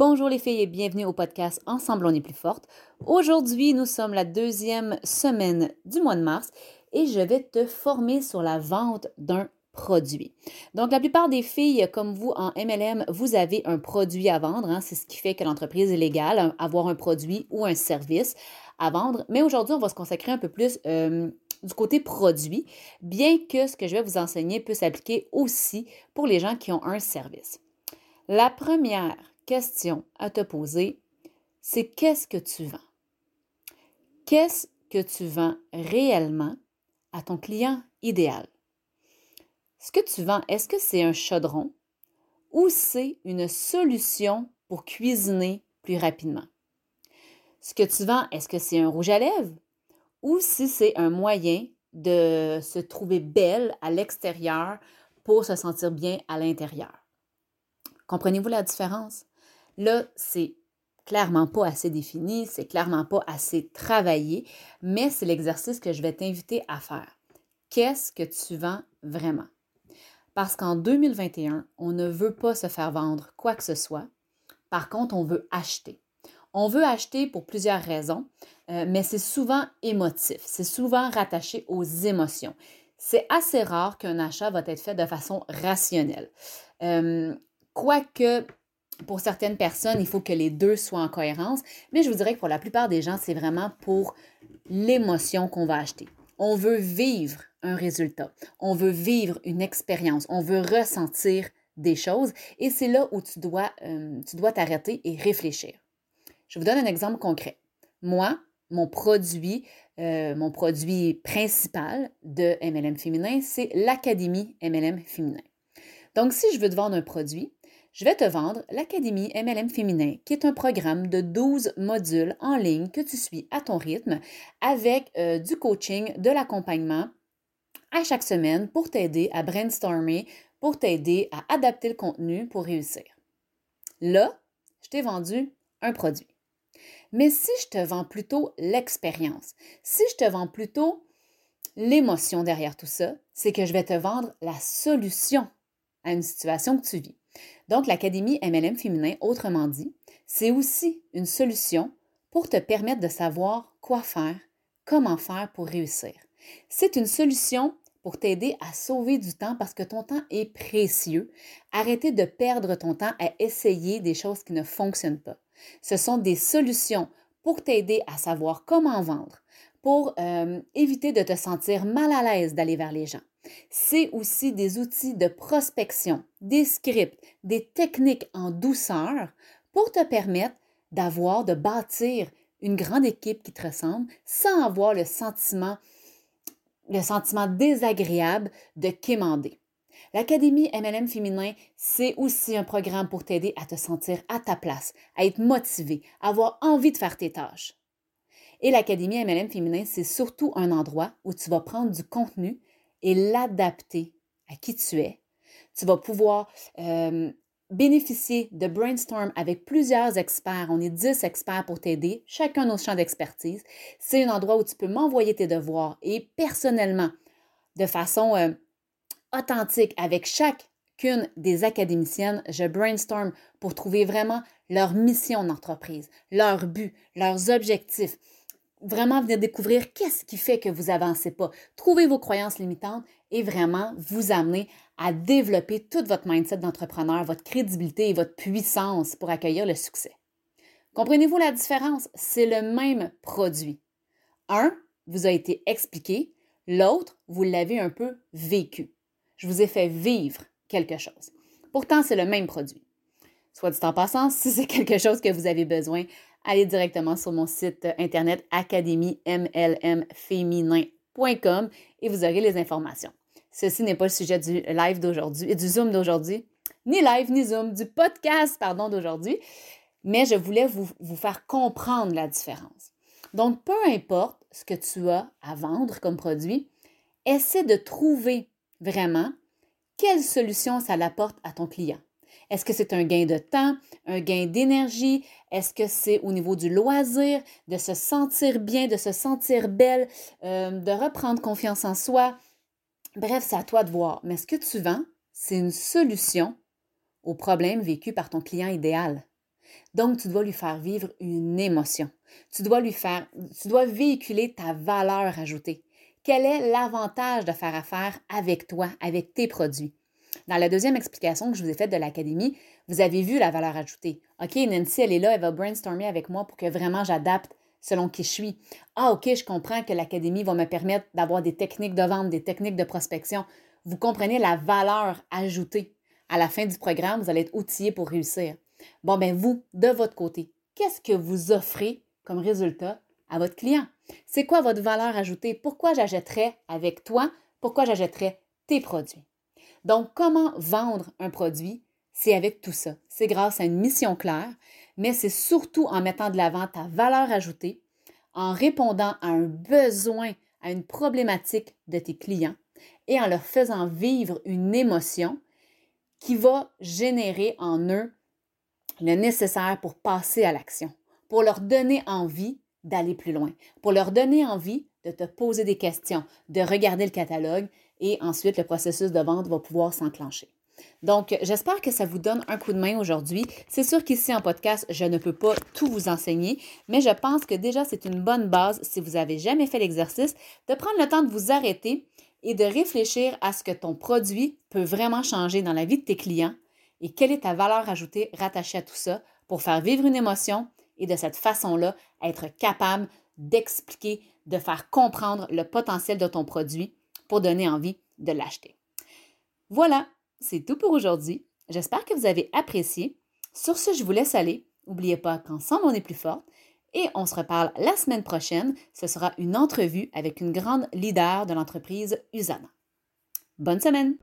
Bonjour les filles et bienvenue au podcast Ensemble on est plus forte. Aujourd'hui, nous sommes la deuxième semaine du mois de mars et je vais te former sur la vente d'un produit. Donc, la plupart des filles, comme vous en MLM, vous avez un produit à vendre. Hein. c'est ce qui fait que l'entreprise est légale, avoir un produit ou un service à vendre. Mais aujourd'hui, on va se consacrer un peu plus euh, du côté produit, bien que ce que je vais vous enseigner peut s'appliquer aussi pour les gens qui ont un service. La première question à te poser, c'est qu'est-ce que tu vends? Qu'est-ce que tu vends réellement à ton client idéal? Ce que tu vends, est-ce que c'est un chaudron ou c'est une solution pour cuisiner plus rapidement? Ce que tu vends, est-ce que c'est un rouge à lèvres ou si c'est un moyen de se trouver belle à l'extérieur pour se sentir bien à l'intérieur? Comprenez-vous la différence? Là, c'est clairement pas assez défini, c'est clairement pas assez travaillé, mais c'est l'exercice que je vais t'inviter à faire. Qu'est-ce que tu vends vraiment? Parce qu'en 2021, on ne veut pas se faire vendre quoi que ce soit. Par contre, on veut acheter. On veut acheter pour plusieurs raisons, euh, mais c'est souvent émotif, c'est souvent rattaché aux émotions. C'est assez rare qu'un achat va être fait de façon rationnelle. Euh, quoique, pour certaines personnes, il faut que les deux soient en cohérence, mais je vous dirais que pour la plupart des gens, c'est vraiment pour l'émotion qu'on va acheter. On veut vivre un résultat. On veut vivre une expérience. On veut ressentir des choses. Et c'est là où tu dois euh, t'arrêter et réfléchir. Je vous donne un exemple concret. Moi, mon produit, euh, mon produit principal de MLM féminin, c'est l'Académie MLM féminin. Donc, si je veux te vendre un produit, je vais te vendre l'Académie MLM féminin, qui est un programme de 12 modules en ligne que tu suis à ton rythme avec euh, du coaching, de l'accompagnement à chaque semaine pour t'aider à brainstormer, pour t'aider à adapter le contenu pour réussir. Là, je t'ai vendu un produit. Mais si je te vends plutôt l'expérience, si je te vends plutôt l'émotion derrière tout ça, c'est que je vais te vendre la solution à une situation que tu vis. Donc, l'Académie MLM féminin, autrement dit, c'est aussi une solution pour te permettre de savoir quoi faire, comment faire pour réussir. C'est une solution pour t'aider à sauver du temps parce que ton temps est précieux. Arrêtez de perdre ton temps à essayer des choses qui ne fonctionnent pas. Ce sont des solutions pour t'aider à savoir comment vendre, pour euh, éviter de te sentir mal à l'aise d'aller vers les gens. C'est aussi des outils de prospection, des scripts, des techniques en douceur pour te permettre d'avoir, de bâtir une grande équipe qui te ressemble sans avoir le sentiment, le sentiment désagréable de quémander. L'Académie MLM féminin, c'est aussi un programme pour t'aider à te sentir à ta place, à être motivé, à avoir envie de faire tes tâches. Et l'Académie MLM féminin, c'est surtout un endroit où tu vas prendre du contenu et l'adapter à qui tu es. Tu vas pouvoir euh, bénéficier de brainstorm avec plusieurs experts. On est 10 experts pour t'aider, chacun nos champs d'expertise. C'est un endroit où tu peux m'envoyer tes devoirs et personnellement, de façon euh, authentique avec chacune des académiciennes, je brainstorm pour trouver vraiment leur mission d'entreprise, leur but, leurs objectifs. Vraiment venir découvrir qu'est-ce qui fait que vous avancez pas. Trouver vos croyances limitantes et vraiment vous amener à développer toute votre mindset d'entrepreneur, votre crédibilité et votre puissance pour accueillir le succès. Comprenez-vous la différence? C'est le même produit. Un vous a été expliqué, l'autre, vous l'avez un peu vécu. Je vous ai fait vivre quelque chose. Pourtant, c'est le même produit. Soit dit en passant, si c'est quelque chose que vous avez besoin, allez directement sur mon site internet académiemlmféminin.com et vous aurez les informations. Ceci n'est pas le sujet du live d'aujourd'hui, du Zoom d'aujourd'hui, ni live, ni Zoom, du podcast, pardon, d'aujourd'hui, mais je voulais vous, vous faire comprendre la différence. Donc, peu importe ce que tu as à vendre comme produit, essaie de trouver vraiment quelle solution ça l'apporte à ton client. Est-ce que c'est un gain de temps, un gain d'énergie? Est-ce que c'est au niveau du loisir, de se sentir bien, de se sentir belle, euh, de reprendre confiance en soi? Bref, c'est à toi de voir. Mais ce que tu vends, c'est une solution au problème vécu par ton client idéal. Donc, tu dois lui faire vivre une émotion. Tu dois lui faire, tu dois véhiculer ta valeur ajoutée. Quel est l'avantage de faire affaire avec toi, avec tes produits? Dans la deuxième explication que je vous ai faite de l'académie, vous avez vu la valeur ajoutée. OK, Nancy, elle est là, elle va brainstormer avec moi pour que vraiment j'adapte selon qui je suis. Ah, OK, je comprends que l'académie va me permettre d'avoir des techniques de vente, des techniques de prospection. Vous comprenez la valeur ajoutée. À la fin du programme, vous allez être outillé pour réussir. Bon, ben vous, de votre côté, qu'est-ce que vous offrez comme résultat à votre client? C'est quoi votre valeur ajoutée? Pourquoi j'achèterais avec toi? Pourquoi j'achèterais tes produits? Donc, comment vendre un produit? C'est avec tout ça. C'est grâce à une mission claire, mais c'est surtout en mettant de l'avant ta valeur ajoutée, en répondant à un besoin, à une problématique de tes clients et en leur faisant vivre une émotion qui va générer en eux le nécessaire pour passer à l'action, pour leur donner envie d'aller plus loin, pour leur donner envie de te poser des questions, de regarder le catalogue et ensuite le processus de vente va pouvoir s'enclencher. Donc, j'espère que ça vous donne un coup de main aujourd'hui. C'est sûr qu'ici en podcast, je ne peux pas tout vous enseigner, mais je pense que déjà c'est une bonne base si vous n'avez jamais fait l'exercice de prendre le temps de vous arrêter et de réfléchir à ce que ton produit peut vraiment changer dans la vie de tes clients et quelle est ta valeur ajoutée rattachée à tout ça pour faire vivre une émotion et de cette façon-là être capable d'expliquer, de faire comprendre le potentiel de ton produit pour donner envie de l'acheter. Voilà, c'est tout pour aujourd'hui. J'espère que vous avez apprécié. Sur ce, je vous laisse aller. N'oubliez pas qu'ensemble, on est plus fort. Et on se reparle la semaine prochaine. Ce sera une entrevue avec une grande leader de l'entreprise Usana. Bonne semaine!